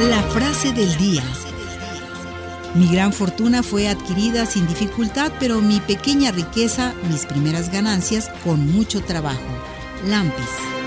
La frase del día. Mi gran fortuna fue adquirida sin dificultad, pero mi pequeña riqueza, mis primeras ganancias, con mucho trabajo. Lampis.